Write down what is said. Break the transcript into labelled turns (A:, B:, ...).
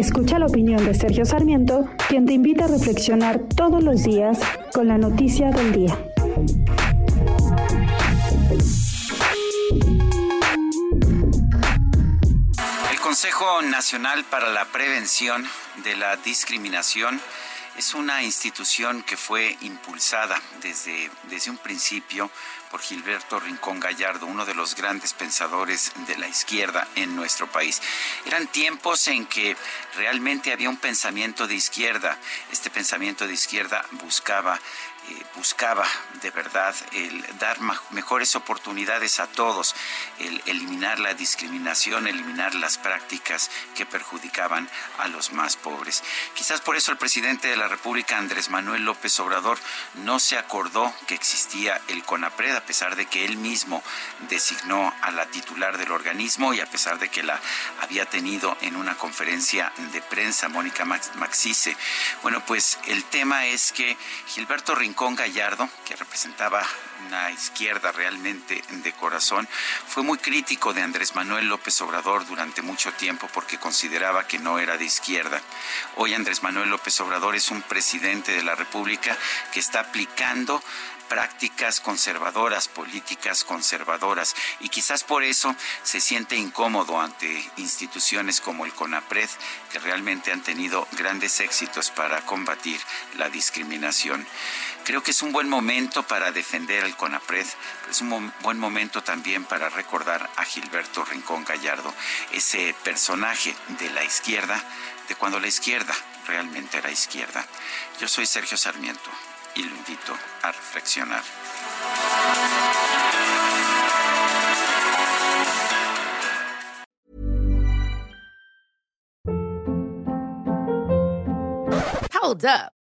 A: Escucha la opinión de Sergio Sarmiento, quien te invita a reflexionar todos los días con la noticia del día.
B: El Consejo Nacional para la Prevención de la Discriminación es una institución que fue impulsada desde, desde un principio por Gilberto Rincón Gallardo, uno de los grandes pensadores de la izquierda en nuestro país. Eran tiempos en que realmente había un pensamiento de izquierda. Este pensamiento de izquierda buscaba eh, buscaba de verdad el dar mejores oportunidades a todos, el eliminar la discriminación, eliminar las prácticas que perjudicaban a los más pobres. Quizás por eso el presidente de la República, Andrés Manuel López Obrador, no se acordó que existía el CONAPRED, a pesar de que él mismo designó a la titular del organismo y a pesar de que la había tenido en una conferencia de prensa, Mónica Maxice. Bueno, pues el tema es que Gilberto Rincón Gallardo, que representaba una izquierda realmente de corazón, fue muy crítico de Andrés Manuel López Obrador durante mucho tiempo porque consideraba que no era de izquierda. Hoy Andrés Manuel López Obrador es un presidente de la República que está aplicando prácticas conservadoras, políticas conservadoras, y quizás por eso se siente incómodo ante instituciones como el CONAPRED, que realmente han tenido grandes éxitos para combatir la discriminación. Creo que es un buen momento para defender al CONAPRED, pero es un buen momento también para recordar a Gilberto Rincón Gallardo, ese personaje de la izquierda, de cuando la izquierda realmente era izquierda. Yo soy Sergio Sarmiento y lo invito a reflexionar.
C: Hold up.